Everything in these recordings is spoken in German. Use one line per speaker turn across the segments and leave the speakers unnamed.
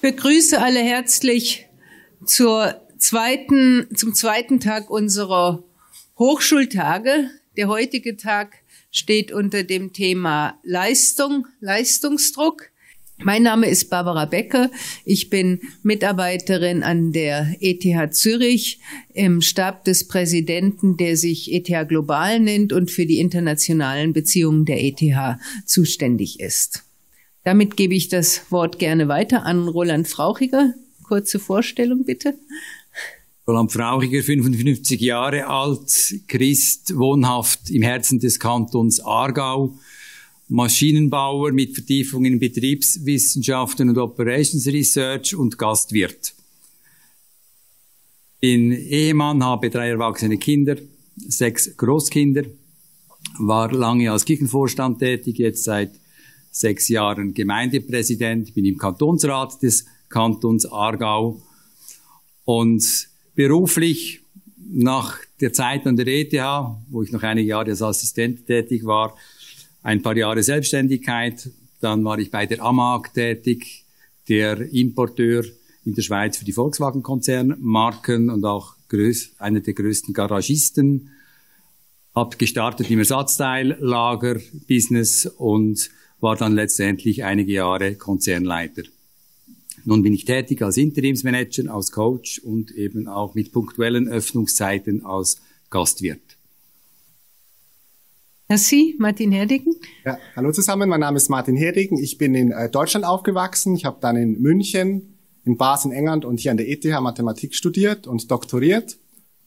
Begrüße alle herzlich zur zweiten, zum zweiten Tag unserer Hochschultage. Der heutige Tag steht unter dem Thema Leistung, Leistungsdruck. Mein Name ist Barbara Becker. Ich bin Mitarbeiterin an der ETH Zürich im Stab des Präsidenten, der sich ETH Global nennt und für die internationalen Beziehungen der ETH zuständig ist. Damit gebe ich das Wort gerne weiter an Roland Frauchiger. Kurze Vorstellung bitte.
Roland Frauchiger, 55 Jahre alt, Christ, wohnhaft im Herzen des Kantons Aargau, Maschinenbauer mit Vertiefung in Betriebswissenschaften und Operations Research und Gastwirt. Bin Ehemann, habe drei erwachsene Kinder, sechs Großkinder, war lange als Kirchenvorstand tätig, jetzt seit sechs Jahren Gemeindepräsident, bin im Kantonsrat des Kantons Aargau und beruflich nach der Zeit an der ETH, wo ich noch einige Jahre als Assistent tätig war, ein paar Jahre Selbstständigkeit, dann war ich bei der AMAG tätig, der Importeur in der Schweiz für die Volkswagen-Konzernmarken und auch einer der größten Garagisten. Hab gestartet im Ersatzteillager-Business und war dann letztendlich einige Jahre Konzernleiter. Nun bin ich tätig als Interimsmanager, als Coach und eben auch mit punktuellen Öffnungszeiten als Gastwirt.
Merci, Martin Herdigen.
Ja, hallo zusammen, mein Name ist Martin Herdigen. Ich bin in äh, Deutschland aufgewachsen. Ich habe dann in München, in Basel, in England und hier an der ETH Mathematik studiert und doktoriert.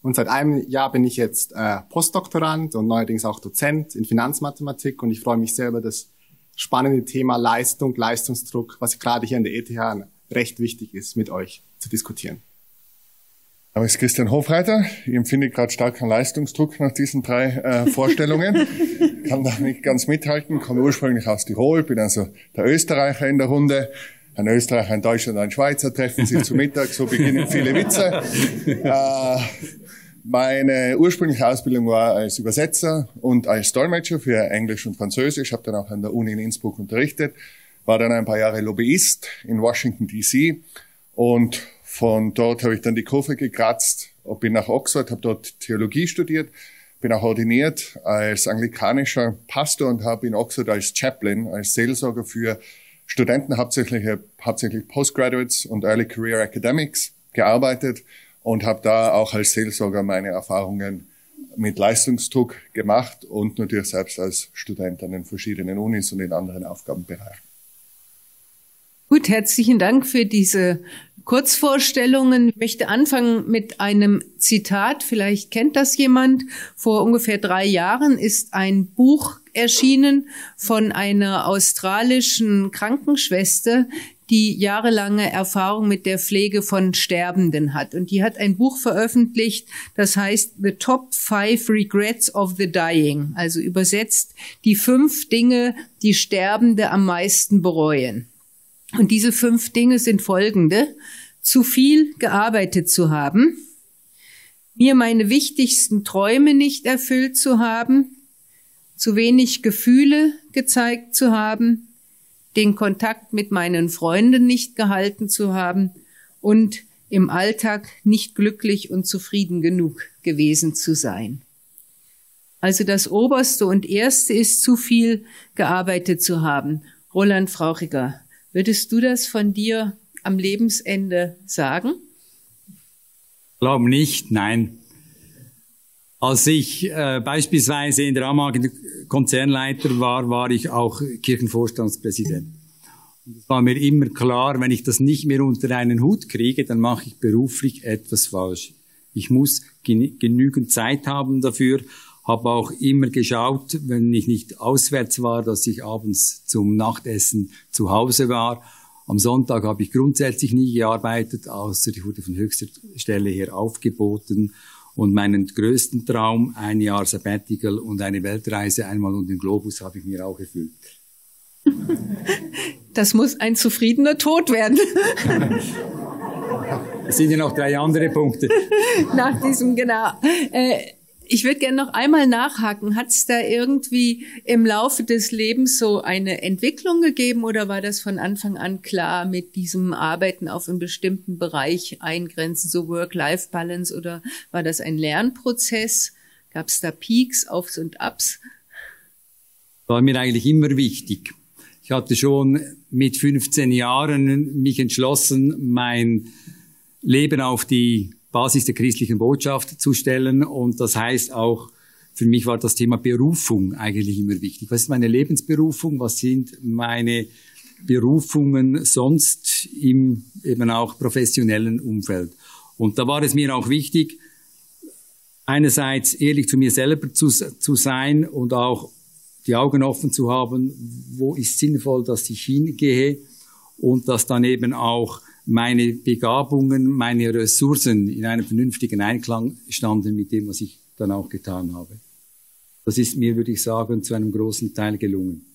Und seit einem Jahr bin ich jetzt äh, Postdoktorand und neuerdings auch Dozent in Finanzmathematik und ich freue mich sehr über das spannende Thema Leistung, Leistungsdruck, was gerade hier an der ETH recht wichtig ist, mit euch zu diskutieren.
Aber ist Christian Hofreiter. Ich empfinde gerade starken Leistungsdruck nach diesen drei äh, Vorstellungen. Kann da nicht ganz mithalten. Komme ursprünglich aus Tirol, bin also der Österreicher in der Runde. Ein Österreicher, ein Deutscher und ein Schweizer treffen sich zu Mittag, so beginnen viele Witze. Äh, meine ursprüngliche Ausbildung war als Übersetzer und als Dolmetscher für Englisch und Französisch. Habe dann auch an der Uni in Innsbruck unterrichtet. War dann ein paar Jahre Lobbyist in Washington D.C. und von dort habe ich dann die Kurve gekratzt, bin nach Oxford, habe dort Theologie studiert, bin auch ordiniert als anglikanischer Pastor und habe in Oxford als Chaplain, als Seelsorger für Studenten, hauptsächlich, hauptsächlich Postgraduates und Early Career Academics gearbeitet und habe da auch als Seelsorger meine Erfahrungen mit Leistungsdruck gemacht und natürlich selbst als Student an den verschiedenen Unis und in anderen Aufgabenbereichen.
Gut, herzlichen Dank für diese Kurzvorstellungen. Ich möchte anfangen mit einem Zitat. Vielleicht kennt das jemand. Vor ungefähr drei Jahren ist ein Buch erschienen von einer australischen Krankenschwester, die jahrelange Erfahrung mit der Pflege von Sterbenden hat. Und die hat ein Buch veröffentlicht, das heißt The Top Five Regrets of the Dying. Also übersetzt die fünf Dinge, die Sterbende am meisten bereuen. Und diese fünf Dinge sind folgende. Zu viel gearbeitet zu haben, mir meine wichtigsten Träume nicht erfüllt zu haben, zu wenig Gefühle gezeigt zu haben, den Kontakt mit meinen Freunden nicht gehalten zu haben und im Alltag nicht glücklich und zufrieden genug gewesen zu sein. Also das Oberste und Erste ist zu viel gearbeitet zu haben. Roland Frauchiger, würdest du das von dir am Lebensende sagen?
Glaub nicht, nein. Als ich äh, beispielsweise in der Amag Konzernleiter war, war ich auch Kirchenvorstandspräsident. Und es war mir immer klar, wenn ich das nicht mehr unter einen Hut kriege, dann mache ich beruflich etwas falsch. Ich muss genügend Zeit haben dafür, habe auch immer geschaut, wenn ich nicht auswärts war, dass ich abends zum Nachtessen zu Hause war. Am Sonntag habe ich grundsätzlich nie gearbeitet, außer ich wurde von höchster Stelle her aufgeboten. Und meinen größten Traum, ein Jahr Sabbatical und eine Weltreise einmal um den Globus, habe ich mir auch erfüllt.
Das muss ein zufriedener Tod werden.
Es sind ja noch drei andere Punkte.
Nach diesem, genau. Äh, ich würde gerne noch einmal nachhaken. Hat es da irgendwie im Laufe des Lebens so eine Entwicklung gegeben oder war das von Anfang an klar mit diesem Arbeiten auf einen bestimmten Bereich eingrenzen, so Work-Life-Balance oder war das ein Lernprozess? Gab es da Peaks, Aufs und Ups?
War mir eigentlich immer wichtig. Ich hatte schon mit 15 Jahren mich entschlossen, mein Leben auf die Basis der christlichen Botschaft zu stellen. Und das heißt auch, für mich war das Thema Berufung eigentlich immer wichtig. Was ist meine Lebensberufung? Was sind meine Berufungen sonst im eben auch professionellen Umfeld? Und da war es mir auch wichtig, einerseits ehrlich zu mir selber zu, zu sein und auch die Augen offen zu haben, wo ist sinnvoll, dass ich hingehe und dass dann eben auch meine Begabungen, meine Ressourcen in einem vernünftigen Einklang standen mit dem, was ich dann auch getan habe. Das ist mir, würde ich sagen, zu einem großen Teil gelungen.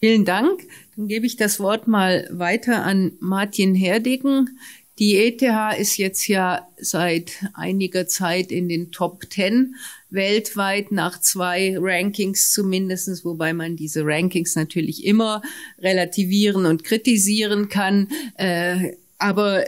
Vielen Dank. Dann gebe ich das Wort mal weiter an Martin Herdegen. Die ETH ist jetzt ja seit einiger Zeit in den Top Ten weltweit nach zwei Rankings zumindestens, wobei man diese Rankings natürlich immer relativieren und kritisieren kann. Äh, aber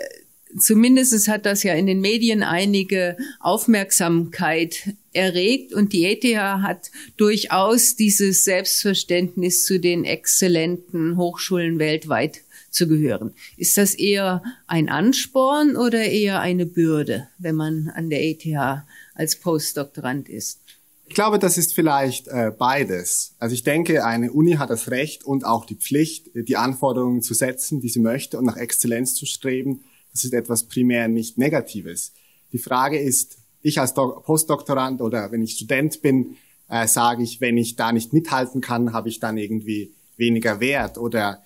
zumindest hat das ja in den Medien einige Aufmerksamkeit erregt und die ETH hat durchaus dieses Selbstverständnis zu den exzellenten Hochschulen weltweit zu gehören. Ist das eher ein Ansporn oder eher eine Bürde, wenn man an der ETH als Postdoktorand ist?
Ich glaube, das ist vielleicht äh, beides. Also ich denke, eine Uni hat das Recht und auch die Pflicht, die Anforderungen zu setzen, die sie möchte und nach Exzellenz zu streben. Das ist etwas primär nicht Negatives. Die Frage ist, ich als Do Postdoktorand oder wenn ich Student bin, äh, sage ich, wenn ich da nicht mithalten kann, habe ich dann irgendwie weniger Wert oder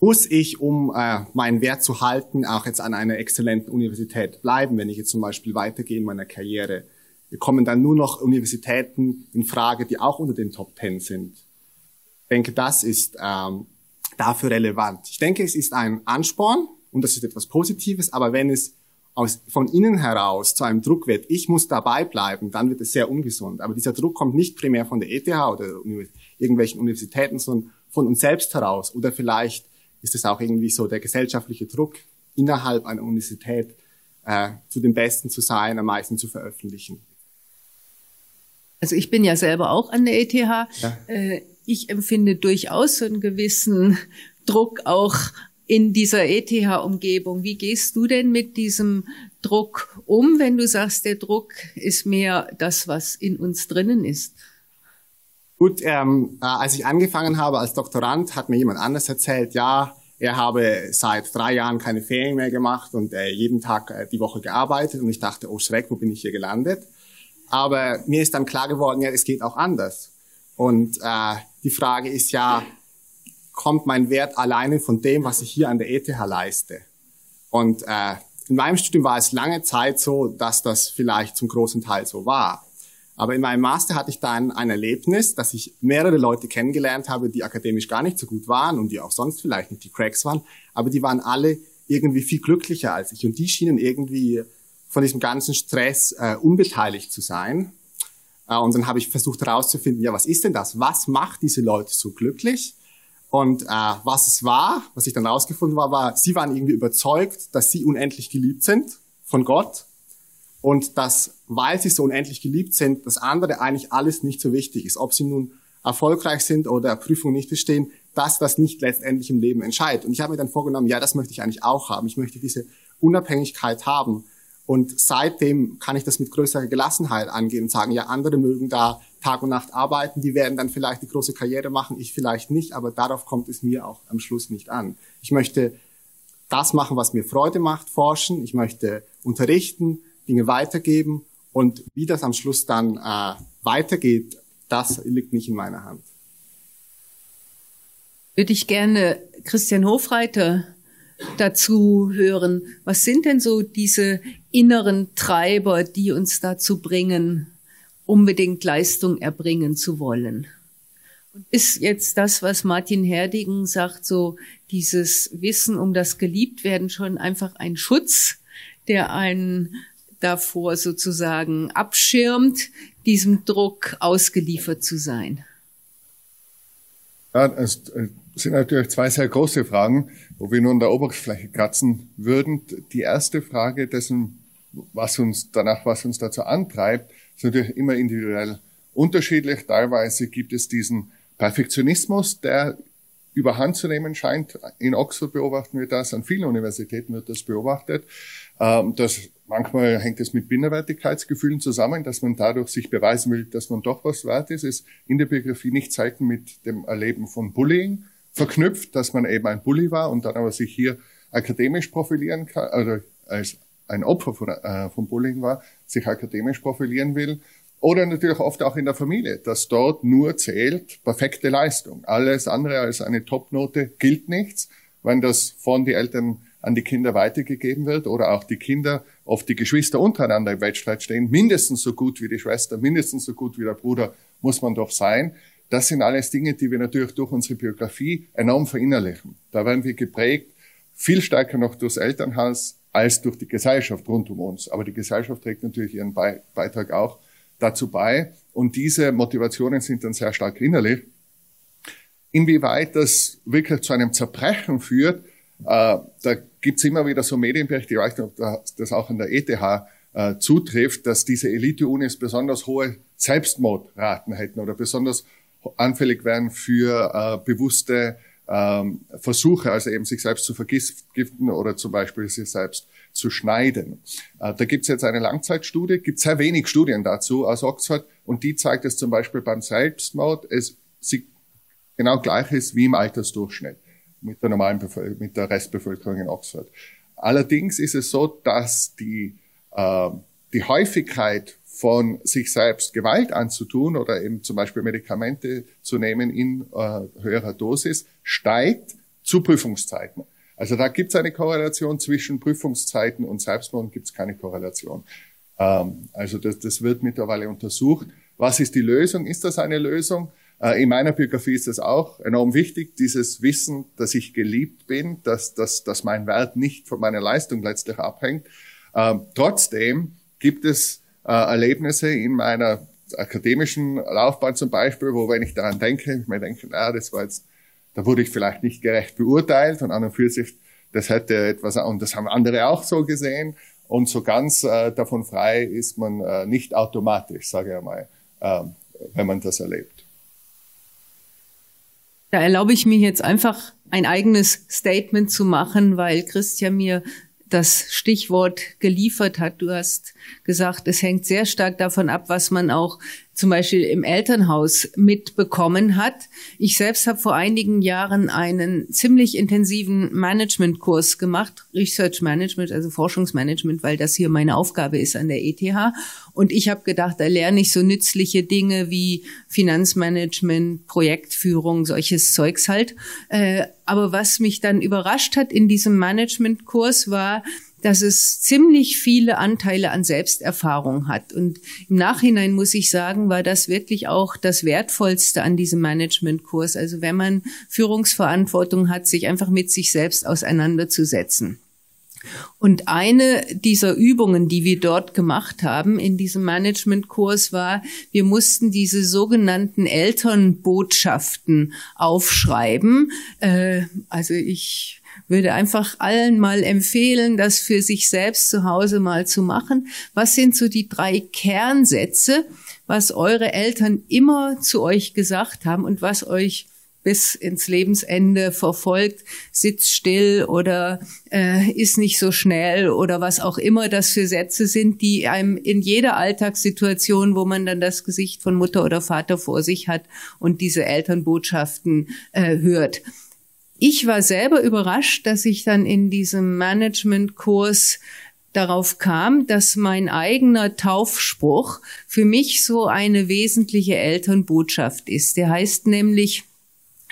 muss ich, um äh, meinen Wert zu halten, auch jetzt an einer exzellenten Universität bleiben, wenn ich jetzt zum Beispiel weitergehe in meiner Karriere. Wir kommen dann nur noch Universitäten in Frage, die auch unter den Top Ten sind. Ich denke, das ist ähm, dafür relevant. Ich denke, es ist ein Ansporn und das ist etwas Positives, aber wenn es aus, von innen heraus zu einem Druck wird, ich muss dabei bleiben, dann wird es sehr ungesund. Aber dieser Druck kommt nicht primär von der ETH oder irgendwelchen Universitäten, sondern von uns selbst heraus oder vielleicht ist es auch irgendwie so der gesellschaftliche Druck innerhalb einer Universität äh, zu den Besten zu sein, am meisten zu veröffentlichen.
Also ich bin ja selber auch an der ETH. Ja. Äh, ich empfinde durchaus so einen gewissen Druck auch in dieser ETH-Umgebung. Wie gehst du denn mit diesem Druck um, wenn du sagst, der Druck ist mehr das, was in uns drinnen ist?
Gut, ähm, äh, als ich angefangen habe als Doktorand, hat mir jemand anders erzählt, ja, er habe seit drei Jahren keine Ferien mehr gemacht und äh, jeden Tag äh, die Woche gearbeitet. Und ich dachte, oh Schreck, wo bin ich hier gelandet? Aber mir ist dann klar geworden, ja, es geht auch anders. Und äh, die Frage ist ja, kommt mein Wert alleine von dem, was ich hier an der ETH leiste? Und äh, in meinem Studium war es lange Zeit so, dass das vielleicht zum großen Teil so war. Aber in meinem Master hatte ich dann ein Erlebnis, dass ich mehrere Leute kennengelernt habe, die akademisch gar nicht so gut waren und die auch sonst vielleicht nicht die Cracks waren, aber die waren alle irgendwie viel glücklicher als ich und die schienen irgendwie von diesem ganzen Stress äh, unbeteiligt zu sein. Äh, und dann habe ich versucht herauszufinden, ja, was ist denn das? Was macht diese Leute so glücklich? Und äh, was es war, was ich dann herausgefunden war, war, sie waren irgendwie überzeugt, dass sie unendlich geliebt sind von Gott und dass, weil sie so unendlich geliebt sind, das andere eigentlich alles nicht so wichtig ist. Ob sie nun erfolgreich sind oder Prüfungen nicht bestehen, dass das nicht letztendlich im Leben entscheidet. Und ich habe mir dann vorgenommen, ja, das möchte ich eigentlich auch haben. Ich möchte diese Unabhängigkeit haben. Und seitdem kann ich das mit größerer Gelassenheit angehen und sagen, ja, andere mögen da Tag und Nacht arbeiten, die werden dann vielleicht die große Karriere machen, ich vielleicht nicht, aber darauf kommt es mir auch am Schluss nicht an. Ich möchte das machen, was mir Freude macht, forschen, ich möchte unterrichten, Dinge weitergeben Und wie das am Schluss dann äh, weitergeht, das liegt nicht in meiner Hand.
Würde ich gerne Christian Hofreiter dazu hören. Was sind denn so diese inneren Treiber, die uns dazu bringen, unbedingt Leistung erbringen zu wollen? Ist jetzt das, was Martin Herdigen sagt, so dieses Wissen um das Geliebtwerden schon einfach ein Schutz, der einen davor sozusagen abschirmt, diesem Druck ausgeliefert zu sein?
Ja, es sind natürlich zwei sehr große Fragen, wo wir nur an der Oberfläche kratzen würden. Die erste Frage dessen, was uns danach, was uns dazu antreibt, ist natürlich immer individuell unterschiedlich. Teilweise gibt es diesen Perfektionismus, der überhand zu nehmen scheint. In Oxford beobachten wir das, an vielen Universitäten wird das beobachtet. Ähm, das Manchmal hängt es mit Minderwertigkeitsgefühlen zusammen, dass man dadurch sich beweisen will, dass man doch was wert ist. Es ist in der Biografie nicht selten mit dem Erleben von Bullying verknüpft, dass man eben ein Bully war und dann aber sich hier akademisch profilieren kann, oder als ein Opfer von, äh, von Bullying war, sich akademisch profilieren will. Oder natürlich oft auch in der Familie, dass dort nur zählt perfekte Leistung. Alles andere als eine Topnote gilt nichts, wenn das von den Eltern an die Kinder weitergegeben wird oder auch die Kinder, oft die Geschwister untereinander im Wettstreit stehen, mindestens so gut wie die Schwester, mindestens so gut wie der Bruder muss man doch sein. Das sind alles Dinge, die wir natürlich durch unsere Biografie enorm verinnerlichen. Da werden wir geprägt, viel stärker noch durchs Elternhaus als durch die Gesellschaft rund um uns. Aber die Gesellschaft trägt natürlich ihren Beitrag auch dazu bei. Und diese Motivationen sind dann sehr stark innerlich. Inwieweit das wirklich zu einem Zerbrechen führt, da gibt's immer wieder so Medienberichte, ich weiß nicht, ob das auch an der ETH äh, zutrifft, dass diese Elite-Unis besonders hohe Selbstmordraten hätten oder besonders anfällig wären für äh, bewusste ähm, Versuche, also eben sich selbst zu vergiften oder zum Beispiel sich selbst zu schneiden. Äh, da gibt's jetzt eine Langzeitstudie, gibt sehr wenig Studien dazu aus Oxford und die zeigt, dass zum Beispiel beim Selbstmord es genau gleich ist wie im Altersdurchschnitt mit der normalen Bevölkerung, mit der Restbevölkerung in Oxford. Allerdings ist es so, dass die, äh, die Häufigkeit von sich selbst Gewalt anzutun oder eben zum Beispiel Medikamente zu nehmen in äh, höherer Dosis steigt zu Prüfungszeiten. Also da gibt es eine Korrelation zwischen Prüfungszeiten und Selbstmord gibt es keine Korrelation. Ähm, also das, das wird mittlerweile untersucht. Was ist die Lösung? Ist das eine Lösung? Äh, in meiner Biografie ist es auch enorm wichtig, dieses Wissen, dass ich geliebt bin, dass, dass, dass mein Wert nicht von meiner Leistung letztlich abhängt. Ähm, trotzdem gibt es äh, Erlebnisse in meiner akademischen Laufbahn zum Beispiel, wo wenn ich daran denke, ich mir denke, na, das war jetzt, da wurde ich vielleicht nicht gerecht beurteilt und an und für sich, das hätte etwas, und das haben andere auch so gesehen. Und so ganz äh, davon frei ist man äh, nicht automatisch, sage ich einmal, äh, wenn man das erlebt.
Da erlaube ich mir jetzt einfach ein eigenes Statement zu machen, weil Christian mir das Stichwort geliefert hat. Du hast gesagt, es hängt sehr stark davon ab, was man auch zum Beispiel im Elternhaus mitbekommen hat. Ich selbst habe vor einigen Jahren einen ziemlich intensiven Managementkurs gemacht, Research Management, also Forschungsmanagement, weil das hier meine Aufgabe ist an der ETH. Und ich habe gedacht, da lerne ich so nützliche Dinge wie Finanzmanagement, Projektführung, solches Zeugs halt. Äh, aber was mich dann überrascht hat in diesem Managementkurs war, dass es ziemlich viele Anteile an Selbsterfahrung hat. Und im Nachhinein muss ich sagen, war das wirklich auch das Wertvollste an diesem Managementkurs. Also wenn man Führungsverantwortung hat, sich einfach mit sich selbst auseinanderzusetzen. Und eine dieser Übungen, die wir dort gemacht haben in diesem Managementkurs war, wir mussten diese sogenannten Elternbotschaften aufschreiben. Äh, also ich würde einfach allen mal empfehlen, das für sich selbst zu Hause mal zu machen. Was sind so die drei Kernsätze, was eure Eltern immer zu euch gesagt haben und was euch bis ins Lebensende verfolgt, sitzt still oder äh, ist nicht so schnell oder was auch immer das für Sätze sind, die einem in jeder Alltagssituation, wo man dann das Gesicht von Mutter oder Vater vor sich hat und diese Elternbotschaften äh, hört. Ich war selber überrascht, dass ich dann in diesem Managementkurs darauf kam, dass mein eigener Taufspruch für mich so eine wesentliche Elternbotschaft ist. Der heißt nämlich,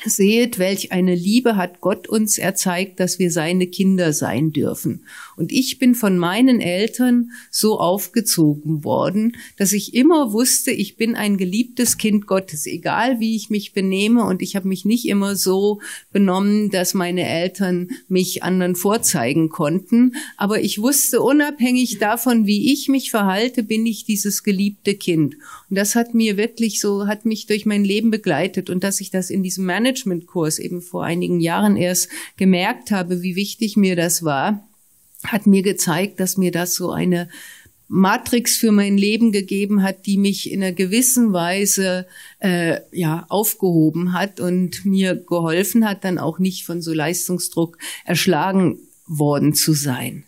Seht, welch eine Liebe hat Gott uns erzeigt, dass wir seine Kinder sein dürfen. Und ich bin von meinen Eltern so aufgezogen worden, dass ich immer wusste, ich bin ein geliebtes Kind Gottes, egal wie ich mich benehme. Und ich habe mich nicht immer so benommen, dass meine Eltern mich anderen vorzeigen konnten. Aber ich wusste, unabhängig davon, wie ich mich verhalte, bin ich dieses geliebte Kind. Und das hat mir wirklich so, hat mich durch mein Leben begleitet. Und dass ich das in diesem Management Managementkurs eben vor einigen Jahren erst gemerkt habe, wie wichtig mir das war, hat mir gezeigt, dass mir das so eine Matrix für mein Leben gegeben hat, die mich in einer gewissen Weise äh, ja aufgehoben hat und mir geholfen hat, dann auch nicht von so Leistungsdruck erschlagen worden zu sein.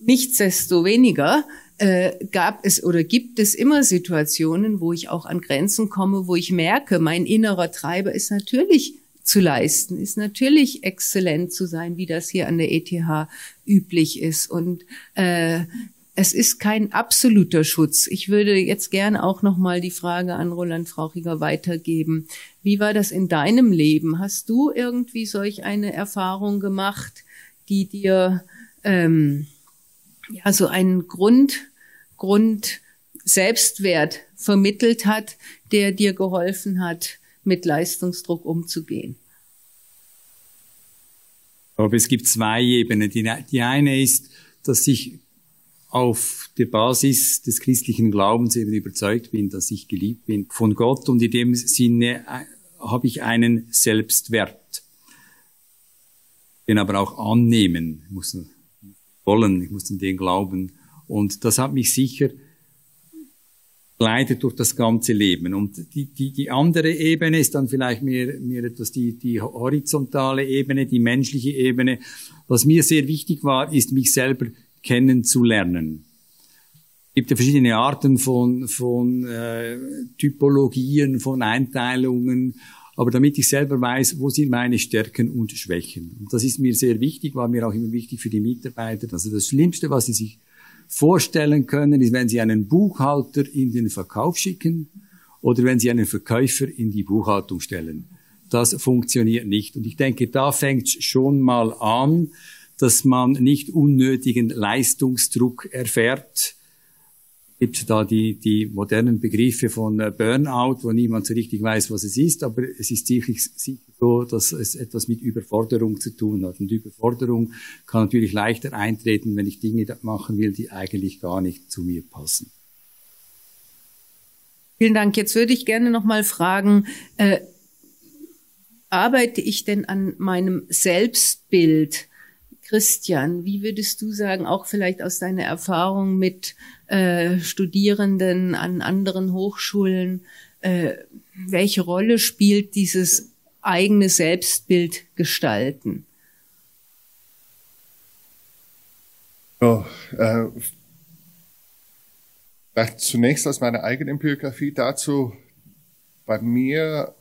Nichtsdestoweniger äh, gab es oder gibt es immer Situationen, wo ich auch an Grenzen komme, wo ich merke, mein innerer Treiber ist natürlich zu leisten, ist natürlich exzellent zu sein, wie das hier an der ETH üblich ist. Und äh, es ist kein absoluter Schutz. Ich würde jetzt gerne auch noch mal die Frage an Roland Frauchiger weitergeben. Wie war das in deinem Leben? Hast du irgendwie solch eine Erfahrung gemacht, die dir ähm, ja, so einen Grund, Grund Selbstwert vermittelt hat, der dir geholfen hat, mit Leistungsdruck umzugehen?
Aber es gibt zwei Ebenen. Die, die eine ist, dass ich auf der Basis des christlichen Glaubens eben überzeugt bin, dass ich geliebt bin von Gott und in dem Sinne äh, habe ich einen Selbstwert. Den aber auch annehmen, ich muss wollen, ich muss an den glauben. Und das hat mich sicher leidet durch das ganze Leben. Und die, die, die andere Ebene ist dann vielleicht mehr, mehr etwas die, die horizontale Ebene, die menschliche Ebene. Was mir sehr wichtig war, ist, mich selber kennenzulernen. Es gibt ja verschiedene Arten von, von äh, Typologien, von Einteilungen. Aber damit ich selber weiß, wo sind meine Stärken und Schwächen. Und das ist mir sehr wichtig, war mir auch immer wichtig für die Mitarbeiter. Also das Schlimmste, was sie sich vorstellen können, ist, wenn sie einen Buchhalter in den Verkauf schicken oder wenn sie einen Verkäufer in die Buchhaltung stellen. Das funktioniert nicht. Und ich denke, da fängt schon mal an, dass man nicht unnötigen Leistungsdruck erfährt, gibt da die, die modernen Begriffe von äh, Burnout, wo niemand so richtig weiß, was es ist, aber es ist sicherlich so, dass es etwas mit Überforderung zu tun hat. Und Überforderung kann natürlich leichter eintreten, wenn ich Dinge machen will, die eigentlich gar nicht zu mir passen.
Vielen Dank. Jetzt würde ich gerne noch mal fragen, äh, arbeite ich denn an meinem Selbstbild? Christian, wie würdest du sagen, auch vielleicht aus deiner Erfahrung mit äh, Studierenden an anderen Hochschulen, äh, welche Rolle spielt dieses eigene Selbstbild gestalten?
Ja, äh, vielleicht zunächst aus meiner eigenen Biografie dazu. Bei mir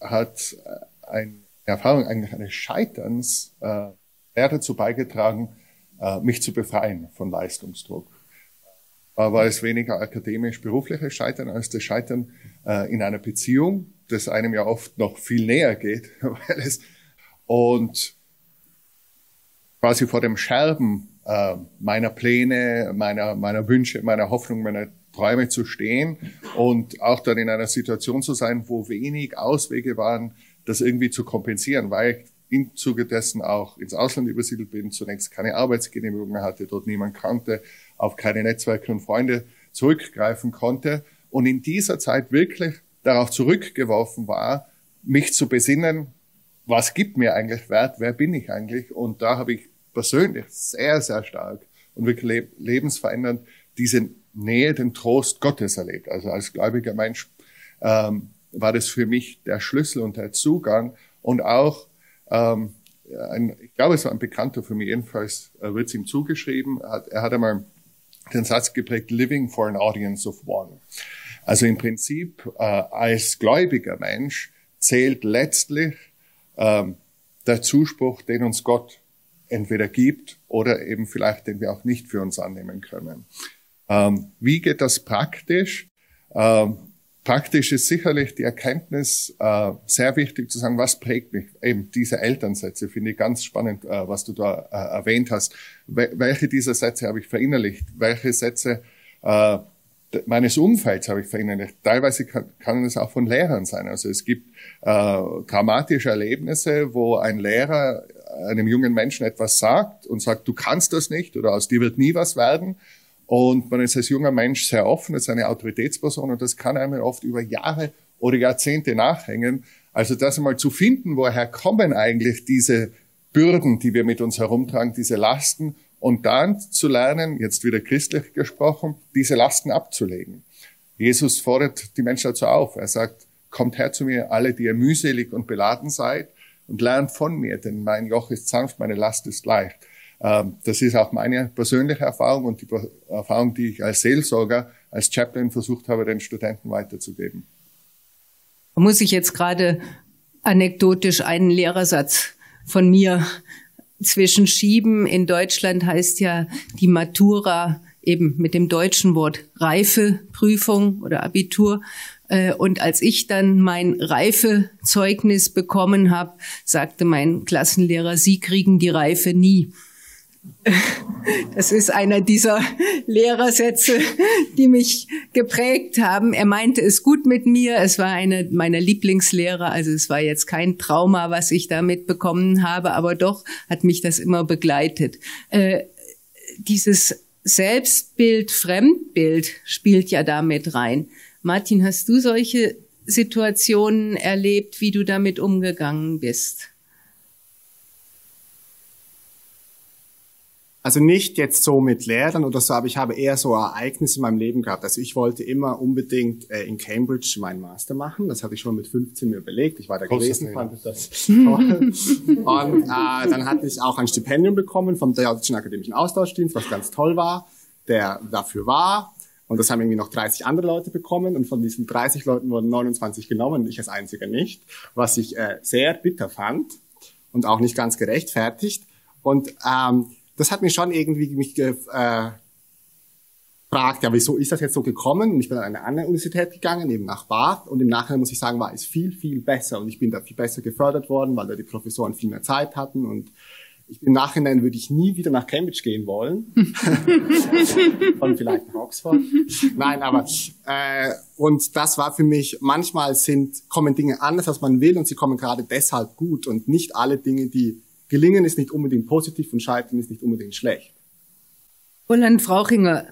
hat eine Erfahrung eigentlich eines Scheiterns äh, sehr dazu beigetragen, äh, mich zu befreien von Leistungsdruck. War es weniger akademisch-berufliches Scheitern als das Scheitern äh, in einer Beziehung, das einem ja oft noch viel näher geht, weil es und quasi vor dem Scherben äh, meiner Pläne, meiner, meiner Wünsche, meiner Hoffnung, meiner Träume zu stehen und auch dann in einer Situation zu sein, wo wenig Auswege waren, das irgendwie zu kompensieren, weil im Zuge dessen auch ins Ausland übersiedelt bin, zunächst keine Arbeitsgenehmigung hatte, dort niemand kannte, auf keine Netzwerke und Freunde zurückgreifen konnte und in dieser Zeit wirklich darauf zurückgeworfen war, mich zu besinnen, was gibt mir eigentlich Wert, wer bin ich eigentlich? Und da habe ich persönlich sehr, sehr stark und wirklich lebensverändernd diese Nähe, den Trost Gottes erlebt. Also als gläubiger Mensch ähm, war das für mich der Schlüssel und der Zugang und auch ähm, ein, ich glaube, es war ein Bekannter von mir, jedenfalls äh, wird es ihm zugeschrieben. Er hat, er hat einmal den Satz geprägt, living for an audience of one. Also im Prinzip äh, als gläubiger Mensch zählt letztlich ähm, der Zuspruch, den uns Gott entweder gibt oder eben vielleicht den wir auch nicht für uns annehmen können. Ähm, wie geht das praktisch? Ähm, praktisch ist sicherlich die Erkenntnis äh, sehr wichtig zu sagen, was prägt mich? Eben diese Elternsätze finde ich ganz spannend, äh, was du da äh, erwähnt hast. Wel welche dieser Sätze habe ich verinnerlicht? Welche Sätze äh, meines Umfelds habe ich verinnerlicht. Teilweise kann, kann es auch von Lehrern sein. Also es gibt äh, dramatische Erlebnisse, wo ein Lehrer einem jungen Menschen etwas sagt und sagt, du kannst das nicht oder aus dir wird nie was werden. Und man ist als junger Mensch sehr offen, ist eine Autoritätsperson und das kann einem oft über Jahre oder Jahrzehnte nachhängen. Also das einmal zu finden, woher kommen eigentlich diese Bürden, die wir mit uns herumtragen, diese Lasten und dann zu lernen, jetzt wieder christlich gesprochen, diese Lasten abzulegen. Jesus fordert die Menschen dazu auf. Er sagt, kommt her zu mir, alle, die ihr mühselig und beladen seid und lernt von mir, denn mein Joch ist sanft, meine Last ist leicht. Ähm, das ist auch meine persönliche Erfahrung und die Erfahrung, die ich als Seelsorger, als Chaplain versucht habe, den Studenten weiterzugeben.
Muss ich jetzt gerade anekdotisch einen Lehrersatz von mir zwischenschieben? In Deutschland heißt ja die Matura eben mit dem deutschen Wort Reifeprüfung oder Abitur. Äh, und als ich dann mein Reifezeugnis bekommen habe, sagte mein Klassenlehrer, Sie kriegen die Reife nie. Das ist einer dieser Lehrersätze, die mich geprägt haben. Er meinte es gut mit mir. Es war einer meiner Lieblingslehrer. Also es war jetzt kein Trauma, was ich da mitbekommen habe, aber doch hat mich das immer begleitet. Äh, dieses Selbstbild, Fremdbild spielt ja damit rein. Martin, hast du solche Situationen erlebt, wie du damit umgegangen bist?
Also nicht jetzt so mit Lehrern oder so, aber ich habe eher so Ereignisse in meinem Leben gehabt. Also ich wollte immer unbedingt äh, in Cambridge meinen Master machen. Das hatte ich schon mit 15 mir überlegt. Ich war da gewesen, fand das toll. Und äh, dann hatte ich auch ein Stipendium bekommen vom Deutschen Akademischen Austauschdienst, was ganz toll war, der dafür war. Und das haben irgendwie noch 30 andere Leute bekommen. Und von diesen 30 Leuten wurden 29 genommen und ich als einziger nicht. Was ich äh, sehr bitter fand und auch nicht ganz gerechtfertigt. Und ähm, das hat mich schon irgendwie mich äh, gefragt, ja, wieso ist das jetzt so gekommen? Und ich bin an eine andere Universität gegangen, eben nach Bath. Und im Nachhinein muss ich sagen, war es viel, viel besser. Und ich bin da viel besser gefördert worden, weil da die Professoren viel mehr Zeit hatten. Und ich im Nachhinein würde ich nie wieder nach Cambridge gehen wollen. und vielleicht nach Oxford. Nein, aber äh, und das war für mich, manchmal sind, kommen Dinge anders, als man will, und sie kommen gerade deshalb gut. Und nicht alle Dinge, die Gelingen ist nicht unbedingt positiv und Scheitern ist nicht unbedingt schlecht.
Roland Frauchinger,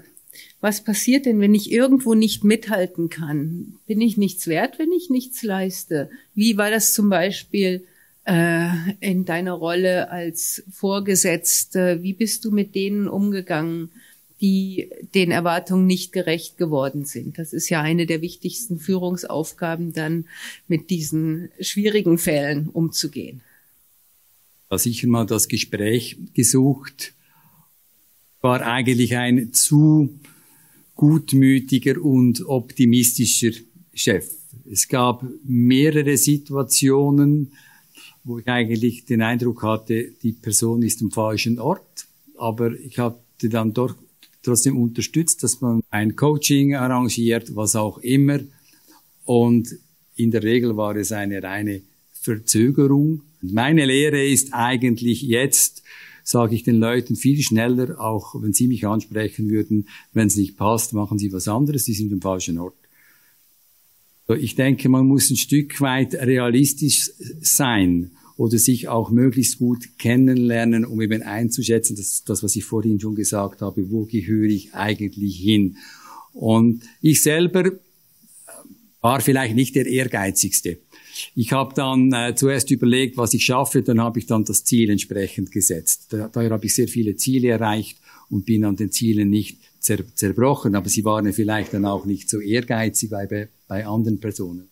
was passiert denn, wenn ich irgendwo nicht mithalten kann? Bin ich nichts wert, wenn ich nichts leiste? Wie war das zum Beispiel äh, in deiner Rolle als Vorgesetzte? Wie bist du mit denen umgegangen, die den Erwartungen nicht gerecht geworden sind? Das ist ja eine der wichtigsten Führungsaufgaben, dann mit diesen schwierigen Fällen umzugehen
sicher mal das Gespräch gesucht, war eigentlich ein zu gutmütiger und optimistischer Chef. Es gab mehrere Situationen, wo ich eigentlich den Eindruck hatte, die Person ist am falschen Ort, aber ich hatte dann doch trotzdem unterstützt, dass man ein Coaching arrangiert, was auch immer. Und in der Regel war es eine reine Verzögerung. Meine Lehre ist eigentlich jetzt, sage ich den Leuten viel schneller, auch wenn sie mich ansprechen würden, wenn es nicht passt, machen sie was anderes, sie sind am falschen Ort. Ich denke, man muss ein Stück weit realistisch sein oder sich auch möglichst gut kennenlernen, um eben einzuschätzen, dass das, was ich vorhin schon gesagt habe, wo gehöre ich eigentlich hin. Und ich selber war vielleicht nicht der ehrgeizigste. Ich habe dann äh, zuerst überlegt, was ich schaffe, dann habe ich dann das Ziel entsprechend gesetzt. Da, daher habe ich sehr viele Ziele erreicht und bin an den Zielen nicht zer zerbrochen, aber sie waren vielleicht dann auch nicht so ehrgeizig bei, bei anderen Personen.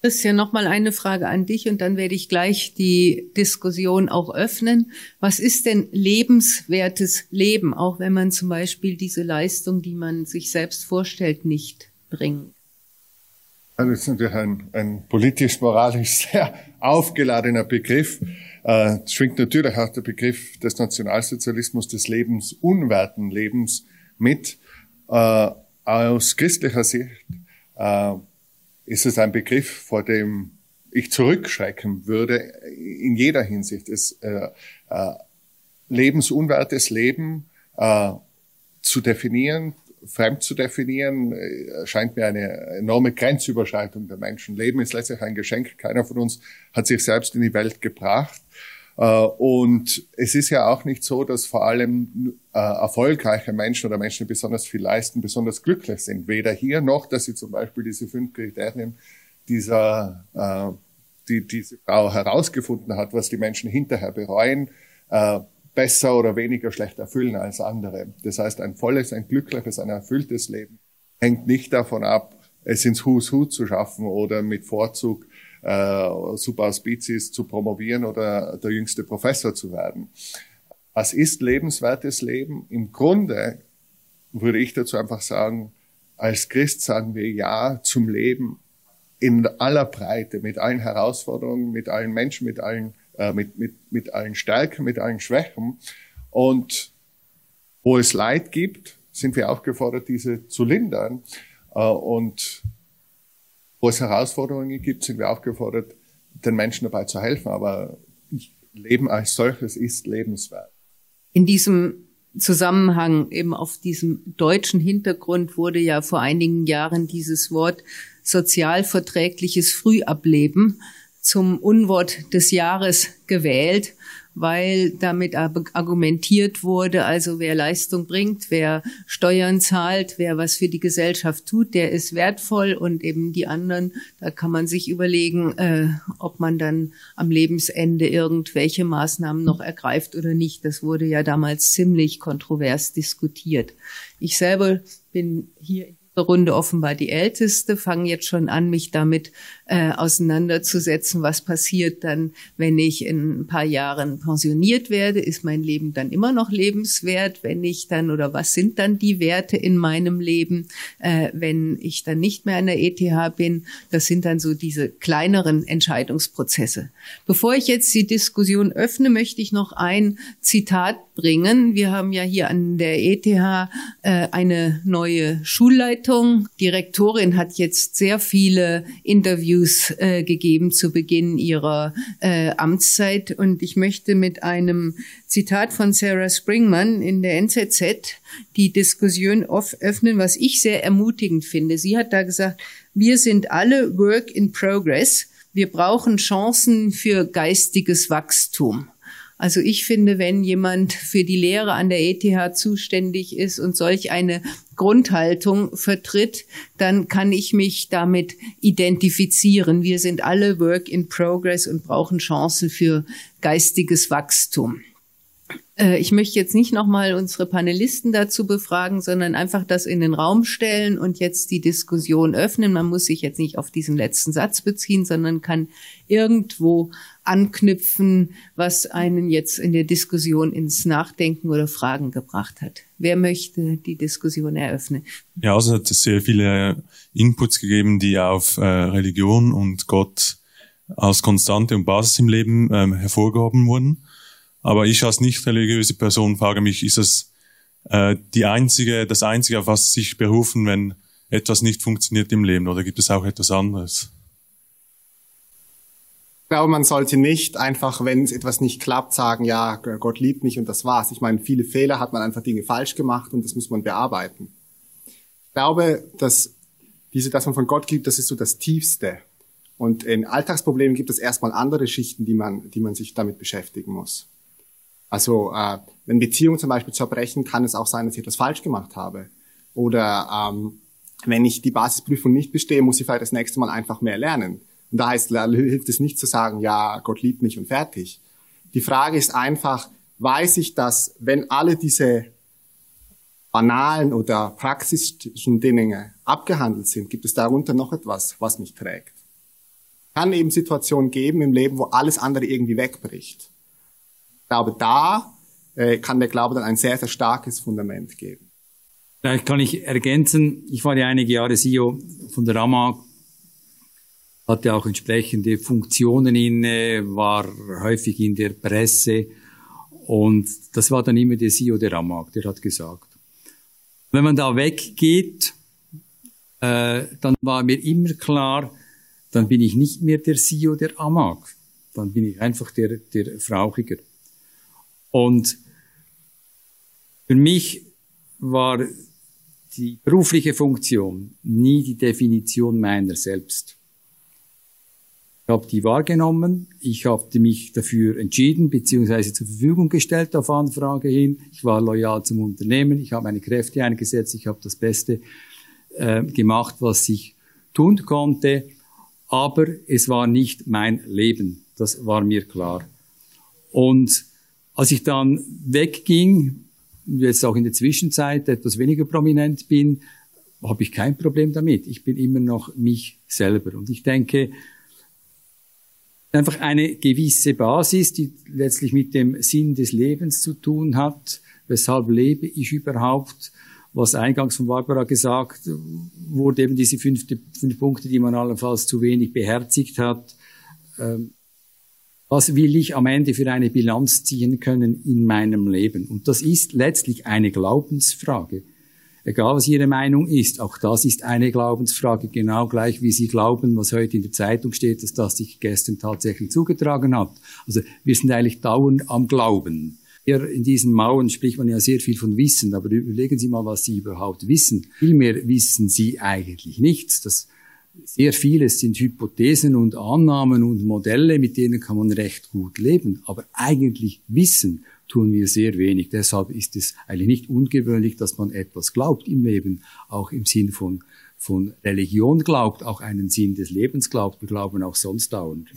Christian, nochmal eine Frage an dich und dann werde ich gleich die Diskussion auch öffnen. Was ist denn lebenswertes Leben, auch wenn man zum Beispiel diese Leistung, die man sich selbst vorstellt, nicht bringt?
Das ist natürlich ein, ein politisch-moralisch sehr aufgeladener Begriff. äh, schwingt natürlich auch der Begriff des Nationalsozialismus, des lebensunwerten Lebens mit. Äh, aus christlicher Sicht äh, ist es ein Begriff, vor dem ich zurückschrecken würde in jeder Hinsicht. Es, äh, lebensunwertes Leben äh, zu definieren, fremd zu definieren, äh, scheint mir eine enorme Grenzüberschreitung der Menschen. Leben ist letztlich ein Geschenk. Keiner von uns hat sich selbst in die Welt gebracht. Äh, und es ist ja auch nicht so, dass vor allem äh, erfolgreiche Menschen oder Menschen, die besonders viel leisten, besonders glücklich sind. Weder hier noch, dass sie zum Beispiel diese fünf Kriterien dieser, die diese Frau herausgefunden hat, was die Menschen hinterher bereuen, besser oder weniger schlecht erfüllen als andere. Das heißt, ein volles, ein glückliches, ein erfülltes Leben hängt nicht davon ab, es ins Who's Who zu schaffen oder mit Vorzug äh, super auspiciis zu promovieren oder der jüngste Professor zu werden. Was ist lebenswertes Leben? Im Grunde würde ich dazu einfach sagen, als Christ sagen wir Ja zum Leben in aller Breite, mit allen Herausforderungen, mit allen Menschen, mit allen äh, mit, mit, mit allen Stärken, mit allen Schwächen. Und wo es Leid gibt, sind wir aufgefordert, diese zu lindern. Äh, und wo es Herausforderungen gibt, sind wir aufgefordert, den Menschen dabei zu helfen. Aber Leben als solches ist lebenswert.
In diesem Zusammenhang, eben auf diesem deutschen Hintergrund, wurde ja vor einigen Jahren dieses Wort sozialverträgliches Frühableben zum Unwort des Jahres gewählt, weil damit argumentiert wurde, also wer Leistung bringt, wer Steuern zahlt, wer was für die Gesellschaft tut, der ist wertvoll und eben die anderen, da kann man sich überlegen, äh, ob man dann am Lebensende irgendwelche Maßnahmen noch ergreift oder nicht. Das wurde ja damals ziemlich kontrovers diskutiert. Ich selber bin hier Runde offenbar die älteste, fange jetzt schon an, mich damit äh, auseinanderzusetzen, was passiert dann, wenn ich in ein paar Jahren pensioniert werde, ist mein Leben dann immer noch lebenswert, wenn ich dann oder was sind dann die Werte in meinem Leben, äh, wenn ich dann nicht mehr an der ETH bin, das sind dann so diese kleineren Entscheidungsprozesse. Bevor ich jetzt die Diskussion öffne, möchte ich noch ein Zitat bringen. Wir haben ja hier an der ETH äh, eine neue Schulleitung. Die Rektorin hat jetzt sehr viele Interviews äh, gegeben zu Beginn ihrer äh, Amtszeit und ich möchte mit einem Zitat von Sarah Springman in der NZZ die Diskussion öffnen, was ich sehr ermutigend finde. Sie hat da gesagt, wir sind alle Work in Progress. Wir brauchen Chancen für geistiges Wachstum. Also ich finde, wenn jemand für die Lehre an der ETH zuständig ist und solch eine Grundhaltung vertritt, dann kann ich mich damit identifizieren. Wir sind alle Work in Progress und brauchen Chancen für geistiges Wachstum. Äh, ich möchte jetzt nicht nochmal unsere Panelisten dazu befragen, sondern einfach das in den Raum stellen und jetzt die Diskussion öffnen. Man muss sich jetzt nicht auf diesen letzten Satz beziehen, sondern kann irgendwo anknüpfen, was einen jetzt in der Diskussion ins Nachdenken oder Fragen gebracht hat. Wer möchte die Diskussion eröffnen?
Ja, also es hat sehr viele Inputs gegeben, die auf äh, Religion und Gott als Konstante und Basis im Leben ähm, hervorgehoben wurden. Aber ich als nicht religiöse Person frage mich, ist es äh, die einzige, das einzige, auf was sich berufen, wenn etwas nicht funktioniert im Leben, oder gibt es auch etwas anderes?
Ich glaube, man sollte nicht einfach, wenn es etwas nicht klappt, sagen, ja, Gott liebt mich und das war's. Ich meine, viele Fehler hat man einfach Dinge falsch gemacht und das muss man bearbeiten. Ich glaube, dass diese, dass man von Gott liebt, das ist so das Tiefste. Und in Alltagsproblemen gibt es erstmal andere Schichten, die man, die man sich damit beschäftigen muss. Also äh, wenn Beziehungen zum Beispiel zerbrechen, kann es auch sein, dass ich etwas falsch gemacht habe. Oder ähm, wenn ich die Basisprüfung nicht bestehe, muss ich vielleicht das nächste Mal einfach mehr lernen. Und da heißt, hilft es nicht zu sagen, ja, Gott liebt mich und fertig. Die Frage ist einfach, weiß ich, dass wenn alle diese banalen oder praktischen Dinge abgehandelt sind, gibt es darunter noch etwas, was mich trägt. Kann eben Situationen geben im Leben, wo alles andere irgendwie wegbricht. Ich glaube, da äh, kann der Glaube dann ein sehr, sehr starkes Fundament geben.
Vielleicht kann ich ergänzen, ich war ja einige Jahre CEO von der Rama hatte auch entsprechende Funktionen inne, war häufig in der Presse und das war dann immer der CEO der Amag, der hat gesagt, wenn man da weggeht, äh, dann war mir immer klar, dann bin ich nicht mehr der CEO der Amag, dann bin ich einfach der, der Frauchiger. Und für mich war die berufliche Funktion nie die Definition meiner selbst. Ich habe die wahrgenommen, ich habe mich dafür entschieden beziehungsweise zur Verfügung gestellt auf Anfrage hin. Ich war loyal zum Unternehmen, ich habe meine Kräfte eingesetzt, ich habe das Beste äh, gemacht, was ich tun konnte, aber es war nicht mein Leben, das war mir klar. Und als ich dann wegging, jetzt auch in der Zwischenzeit etwas weniger prominent bin, habe ich kein Problem damit. Ich bin immer noch mich selber. Und ich denke, einfach eine gewisse Basis, die letztlich mit dem Sinn des Lebens zu tun hat. Weshalb lebe ich überhaupt? Was eingangs von Barbara gesagt wurde, eben diese fünf, fünf Punkte, die man allenfalls zu wenig beherzigt hat. Ähm, was will ich am Ende für eine Bilanz ziehen können in meinem Leben? Und das ist letztlich eine Glaubensfrage. Egal was Ihre Meinung ist, auch das ist eine Glaubensfrage, genau gleich wie Sie glauben, was heute in der Zeitung steht, dass das sich gestern tatsächlich zugetragen hat. Also wir sind eigentlich dauernd am Glauben. Hier in diesen Mauern spricht man ja sehr viel von Wissen, aber überlegen Sie mal, was Sie überhaupt wissen. Vielmehr wissen Sie eigentlich nichts. Das sehr vieles sind Hypothesen und Annahmen und Modelle, mit denen kann man recht gut leben. Aber eigentlich wissen tun wir sehr wenig. Deshalb ist es eigentlich nicht ungewöhnlich, dass man etwas glaubt im Leben, auch im Sinn von, von Religion glaubt, auch einen Sinn des Lebens glaubt. Wir glauben auch sonst dauernd.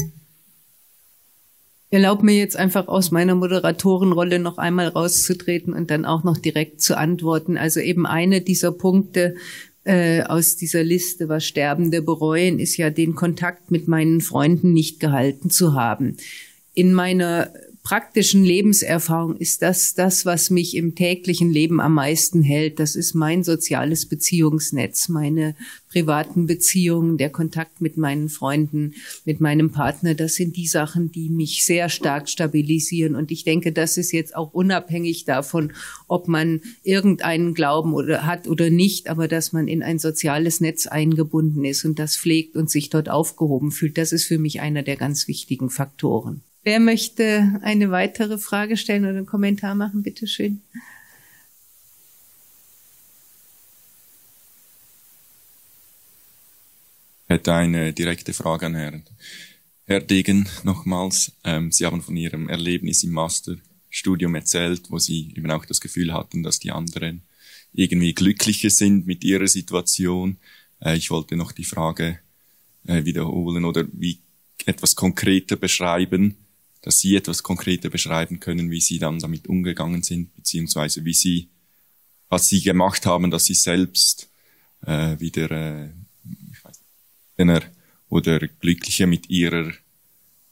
Erlaubt mir jetzt einfach aus meiner Moderatorenrolle noch einmal rauszutreten und dann auch noch direkt zu antworten. Also eben eine dieser Punkte äh, aus dieser Liste, was Sterbende bereuen, ist ja den Kontakt mit meinen Freunden nicht gehalten zu haben. In meiner praktischen Lebenserfahrung ist das das, was mich im täglichen Leben am meisten hält. Das ist mein soziales Beziehungsnetz, meine privaten Beziehungen, der Kontakt mit meinen Freunden, mit meinem Partner. Das sind die Sachen, die mich sehr stark stabilisieren. Und ich denke, das ist jetzt auch unabhängig davon, ob man irgendeinen Glauben oder hat oder nicht, aber dass man in ein soziales Netz eingebunden ist und das pflegt und sich dort aufgehoben fühlt. Das ist für mich einer der ganz wichtigen Faktoren. Wer möchte eine weitere Frage stellen oder einen Kommentar machen? Bitte schön.
Hätte eine direkte Frage an Herrn. Herr Degen, nochmals. Ähm, Sie haben von Ihrem Erlebnis im Masterstudium erzählt, wo Sie eben auch das Gefühl hatten, dass die anderen irgendwie glücklicher sind mit ihrer Situation. Äh, ich wollte noch die Frage äh, wiederholen oder wie etwas konkreter beschreiben, dass Sie etwas konkreter beschreiben können, wie Sie dann damit umgegangen sind, beziehungsweise wie Sie, was Sie gemacht haben, dass Sie selbst äh, wieder äh, ich weiß nicht, oder glücklicher mit Ihrer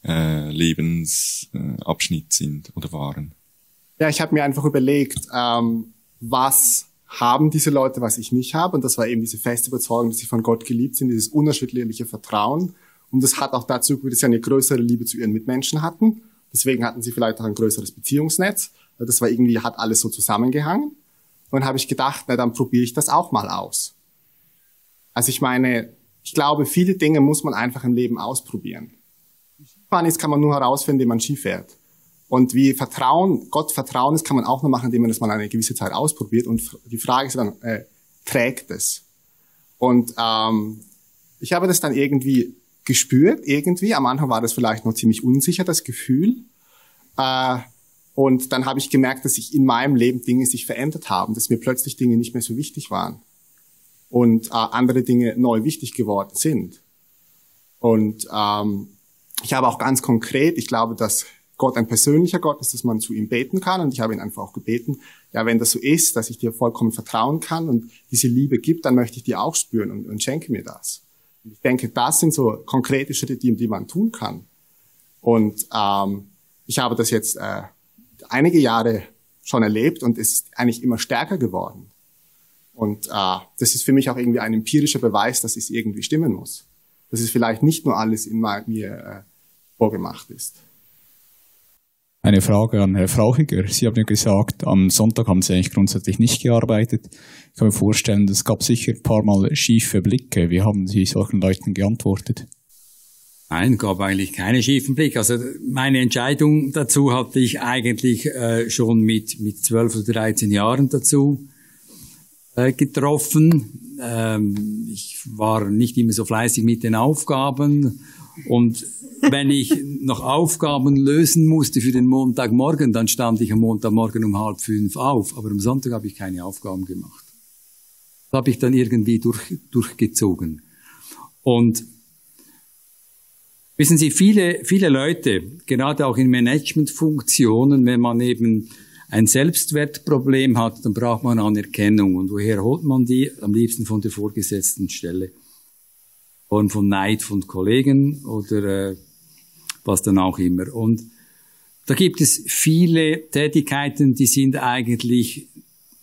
äh, Lebensabschnitt äh, sind oder waren.
Ja, ich habe mir einfach überlegt, ähm, was haben diese Leute, was ich nicht habe. Und das war eben diese feste Überzeugung, dass sie von Gott geliebt sind, dieses unerschütterliche Vertrauen. Und das hat auch dazu geführt, dass sie eine größere Liebe zu ihren Mitmenschen hatten. Deswegen hatten sie vielleicht auch ein größeres Beziehungsnetz. Das war irgendwie, hat alles so zusammengehangen. Und habe ich gedacht, na dann probiere ich das auch mal aus. Also ich meine, ich glaube, viele Dinge muss man einfach im Leben ausprobieren. Skifahren ist, kann man nur herausfinden, indem man Ski fährt. Und wie Vertrauen, Gott Vertrauen ist, kann man auch nur machen, indem man das mal eine gewisse Zeit ausprobiert. Und die Frage ist dann, äh, trägt es? Und ähm, ich habe das dann irgendwie gespürt irgendwie. Am Anfang war das vielleicht noch ziemlich unsicher, das Gefühl. Äh, und dann habe ich gemerkt, dass sich in meinem Leben Dinge sich verändert haben, dass mir plötzlich Dinge nicht mehr so wichtig waren und äh, andere Dinge neu wichtig geworden sind. Und ähm, ich habe auch ganz konkret, ich glaube, dass Gott ein persönlicher Gott ist, dass man zu ihm beten kann. Und ich habe ihn einfach auch gebeten, ja, wenn das so ist, dass ich dir vollkommen vertrauen kann und diese Liebe gibt, dann möchte ich dir auch spüren und, und schenke mir das. Ich denke, das sind so konkrete Schritte, die, die man tun kann. Und ähm, ich habe das jetzt äh, einige Jahre schon erlebt und ist eigentlich immer stärker geworden. Und äh, das ist für mich auch irgendwie ein empirischer Beweis, dass es irgendwie stimmen muss. dass es vielleicht nicht nur alles in mir äh, vorgemacht ist.
Eine Frage an Herrn Frauchiger. Sie haben ja gesagt, am Sonntag haben Sie eigentlich grundsätzlich nicht gearbeitet. Ich kann mir vorstellen, es gab sicher ein paar Mal schiefe Blicke. Wie haben Sie solchen Leuten geantwortet?
Nein, gab eigentlich keine schiefen Blick. Also meine Entscheidung dazu hatte ich eigentlich äh, schon mit mit 12 oder 13 Jahren dazu äh, getroffen. Ähm, ich war nicht immer so fleißig mit den Aufgaben und wenn ich noch Aufgaben lösen musste für den Montagmorgen, dann stand ich am Montagmorgen um halb fünf auf. Aber am Sonntag habe ich keine Aufgaben gemacht. Das habe ich dann irgendwie durch, durchgezogen. Und wissen Sie, viele, viele Leute, gerade auch in Managementfunktionen, wenn man eben ein Selbstwertproblem hat, dann braucht man Anerkennung. Und woher holt man die? Am liebsten von der vorgesetzten Stelle. Von, von Neid von Kollegen oder äh, was dann auch immer. Und da gibt es viele Tätigkeiten, die sind eigentlich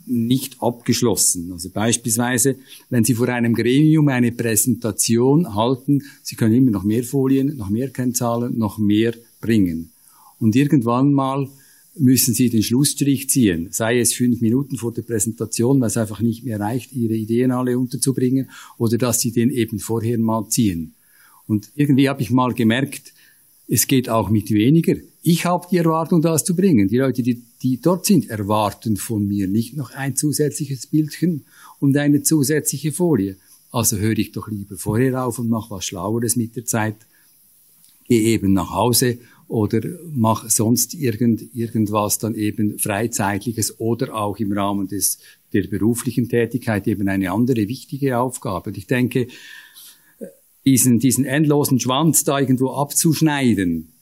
nicht abgeschlossen. Also beispielsweise, wenn Sie vor einem Gremium eine Präsentation halten, Sie können immer noch mehr Folien, noch mehr Kennzahlen, noch mehr bringen. Und irgendwann mal müssen Sie den Schlussstrich ziehen, sei es fünf Minuten vor der Präsentation, weil es einfach nicht mehr reicht, Ihre Ideen alle unterzubringen, oder dass Sie den eben vorher mal ziehen. Und irgendwie habe ich mal gemerkt, es geht auch mit weniger. Ich habe die Erwartung, das zu bringen. Die Leute, die, die dort sind, erwarten von mir nicht noch ein zusätzliches Bildchen und eine zusätzliche Folie. Also höre ich doch lieber vorher auf und mache was Schlaueres mit der Zeit. Gehe eben nach Hause oder mach sonst irgend, irgendwas dann eben Freizeitliches oder auch im Rahmen des, der beruflichen Tätigkeit eben eine andere wichtige Aufgabe. Und ich denke, diesen, diesen endlosen Schwanz da irgendwo abzuschneiden,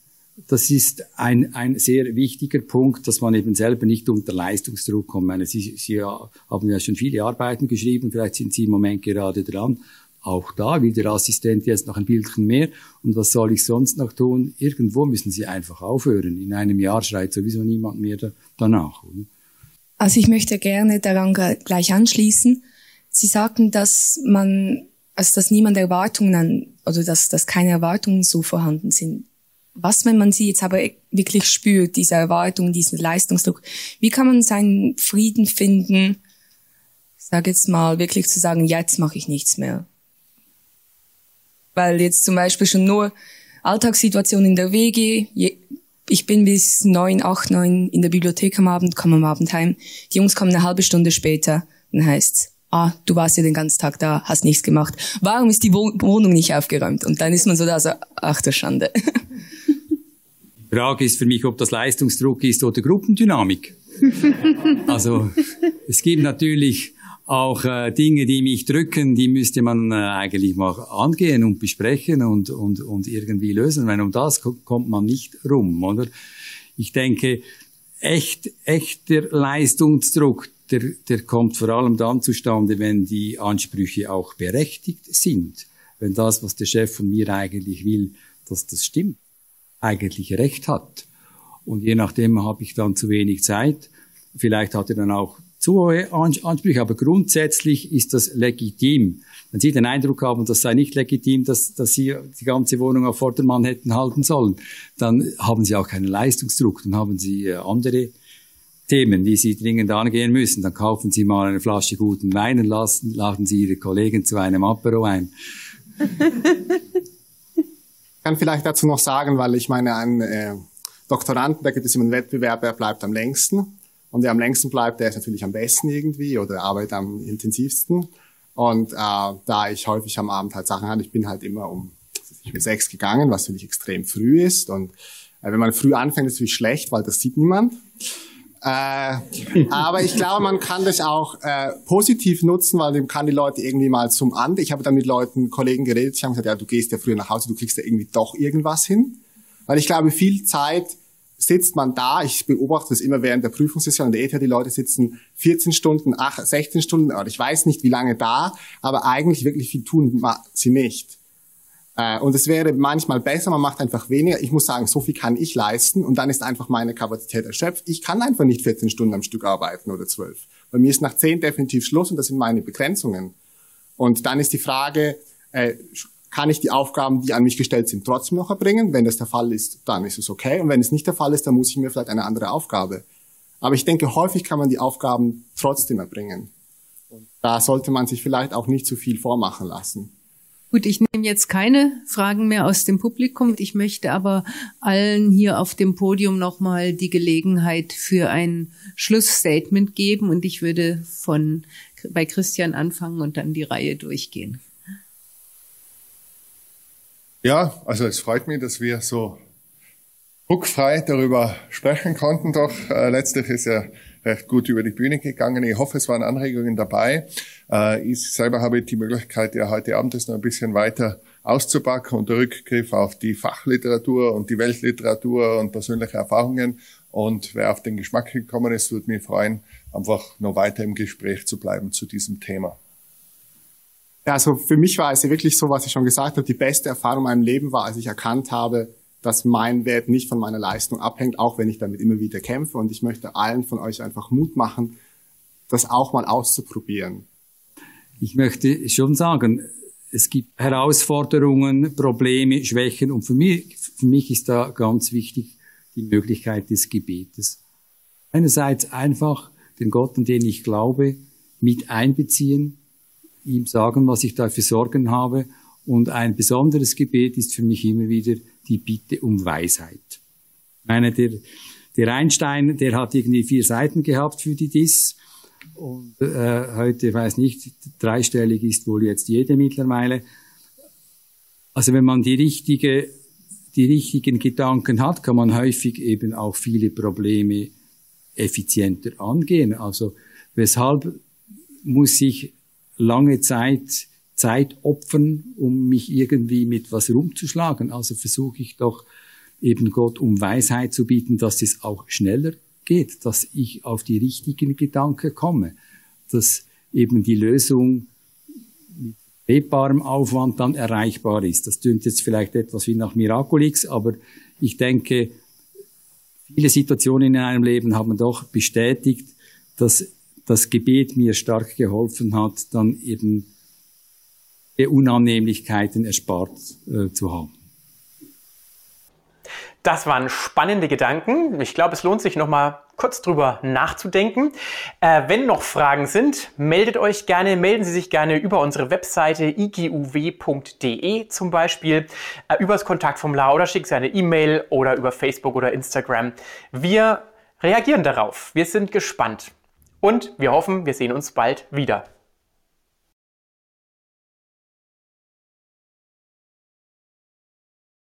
das ist ein, ein sehr wichtiger Punkt, dass man eben selber nicht unter Leistungsdruck kommt. Ich meine, Sie, Sie haben ja schon viele Arbeiten geschrieben, vielleicht sind Sie im Moment gerade dran. Auch da will der Assistent jetzt noch ein Bildchen mehr. Und was soll ich sonst noch tun? Irgendwo müssen Sie einfach aufhören. In einem Jahr schreit sowieso niemand mehr da, danach. Oder?
Also ich möchte gerne daran gleich anschließen. Sie sagten, dass man also dass niemand Erwartungen an, oder dass, dass keine Erwartungen so vorhanden sind. Was, wenn man sie jetzt aber wirklich spürt, diese Erwartungen, diesen Leistungsdruck, wie kann man seinen Frieden finden, sage jetzt mal, wirklich zu sagen, jetzt mache ich nichts mehr? Weil jetzt zum Beispiel schon nur Alltagssituation in der WG, ich bin bis neun, acht, neun in der Bibliothek am Abend, komme am Abend heim, die Jungs kommen eine halbe Stunde später, dann heißt's, ah, du warst ja den ganzen Tag da, hast nichts gemacht. Warum ist die Wohnung nicht aufgeräumt? Und dann ist man so da, so, ach der Schande.
Die Frage ist für mich, ob das Leistungsdruck ist oder Gruppendynamik. also es gibt natürlich auch äh, Dinge, die mich drücken, die müsste man äh, eigentlich mal angehen und besprechen und, und, und irgendwie lösen. Weil um das kommt man nicht rum, oder? Ich denke, echt, echter Leistungsdruck, der, der kommt vor allem dann zustande, wenn die Ansprüche auch berechtigt sind. Wenn das, was der Chef von mir eigentlich will, dass das stimmt, eigentlich recht hat. Und je nachdem habe ich dann zu wenig Zeit. Vielleicht hat er dann auch zu hohe Ansprüche, aber grundsätzlich ist das legitim. Wenn Sie den Eindruck haben, das sei nicht legitim, dass, dass Sie die ganze Wohnung auf Vordermann hätten halten sollen, dann haben Sie auch keinen Leistungsdruck, dann haben Sie äh, andere Themen, die Sie dringend angehen müssen, dann kaufen Sie mal eine Flasche guten Wein und lassen, laden Sie Ihre Kollegen zu einem Apero ein.
Ich kann vielleicht dazu noch sagen, weil ich meine, ein äh, Doktoranden, da gibt es immer einen Wettbewerb, wer bleibt am längsten. Und wer am längsten bleibt, der ist natürlich am besten irgendwie oder arbeitet am intensivsten. Und äh, da ich häufig am Abend halt Sachen hatte, ich bin halt immer um, bin sechs gegangen, was natürlich extrem früh ist. Und äh, wenn man früh anfängt, ist es natürlich schlecht, weil das sieht niemand. Äh, aber ich glaube, man kann das auch äh, positiv nutzen, weil man kann die Leute irgendwie mal zum Ande. Ich habe dann mit Leuten, Kollegen geredet, die haben gesagt, ja, du gehst ja früher nach Hause, du kriegst ja irgendwie doch irgendwas hin. Weil ich glaube, viel Zeit sitzt man da, ich beobachte das immer während der Prüfungssession, in der ETH, die Leute sitzen 14 Stunden, 8, 16 Stunden, oder ich weiß nicht, wie lange da, aber eigentlich wirklich viel tun sie nicht. Äh, und es wäre manchmal besser, man macht einfach weniger. Ich muss sagen, so viel kann ich leisten und dann ist einfach meine Kapazität erschöpft. Ich kann einfach nicht 14 Stunden am Stück arbeiten oder 12. Bei mir ist nach 10 definitiv Schluss und das sind meine Begrenzungen. Und dann ist die Frage, äh, kann ich die Aufgaben, die an mich gestellt sind, trotzdem noch erbringen. Wenn das der Fall ist, dann ist es okay. Und wenn es nicht der Fall ist, dann muss ich mir vielleicht eine andere Aufgabe. Aber ich denke, häufig kann man die Aufgaben trotzdem erbringen. Da sollte man sich vielleicht auch nicht zu viel vormachen lassen.
Gut, ich nehme jetzt keine Fragen mehr aus dem Publikum. Ich möchte aber allen hier auf dem Podium nochmal die Gelegenheit für ein Schlussstatement geben und ich würde von bei Christian anfangen und dann die Reihe durchgehen.
Ja, also es freut mich, dass wir so druckfrei darüber sprechen konnten. Doch äh, letztlich ist ja recht gut über die Bühne gegangen. Ich hoffe, es waren Anregungen dabei. Äh, ich selber habe die Möglichkeit, ja heute Abend das noch ein bisschen weiter auszupacken unter Rückgriff auf die Fachliteratur und die Weltliteratur und persönliche Erfahrungen. Und wer auf den Geschmack gekommen ist, würde mich freuen, einfach noch weiter im Gespräch zu bleiben zu diesem Thema.
Ja, also für mich war es ja wirklich so, was ich schon gesagt habe, die beste Erfahrung in meinem Leben war, als ich erkannt habe, dass mein Wert nicht von meiner Leistung abhängt, auch wenn ich damit immer wieder kämpfe. Und ich möchte allen von euch einfach Mut machen, das auch mal auszuprobieren.
Ich möchte schon sagen, es gibt Herausforderungen, Probleme, Schwächen und für mich, für mich ist da ganz wichtig die Möglichkeit des Gebetes. Einerseits einfach den Gott, an den ich glaube, mit einbeziehen, ihm sagen, was ich da für Sorgen habe. Und ein besonderes Gebet ist für mich immer wieder die Bitte um Weisheit. Ich meine, der, der Einstein, der hat irgendwie vier Seiten gehabt für die DIS. Und äh, heute, weiß nicht, dreistellig ist wohl jetzt jede mittlerweile. Also wenn man die richtige, die richtigen Gedanken hat, kann man häufig eben auch viele Probleme effizienter angehen. Also weshalb muss ich lange Zeit Zeit opfern, um mich irgendwie mit was rumzuschlagen. Also versuche ich doch eben Gott um Weisheit zu bieten, dass es auch schneller geht, dass ich auf die richtigen Gedanken komme, dass eben die Lösung mit lebbarem Aufwand dann erreichbar ist. Das klingt jetzt vielleicht etwas wie nach Miraculix, aber ich denke, viele Situationen in einem Leben haben doch bestätigt, dass das Gebet mir stark geholfen hat, dann eben Unannehmlichkeiten erspart äh, zu haben.
Das waren spannende Gedanken. Ich glaube, es lohnt sich noch mal kurz drüber nachzudenken. Äh, wenn noch Fragen sind, meldet euch gerne, melden Sie sich gerne über unsere Webseite iguw.de zum Beispiel, äh, übers Kontaktformular oder schickt eine E-Mail oder über Facebook oder Instagram. Wir reagieren darauf. Wir sind gespannt. Und wir hoffen, wir sehen uns bald wieder.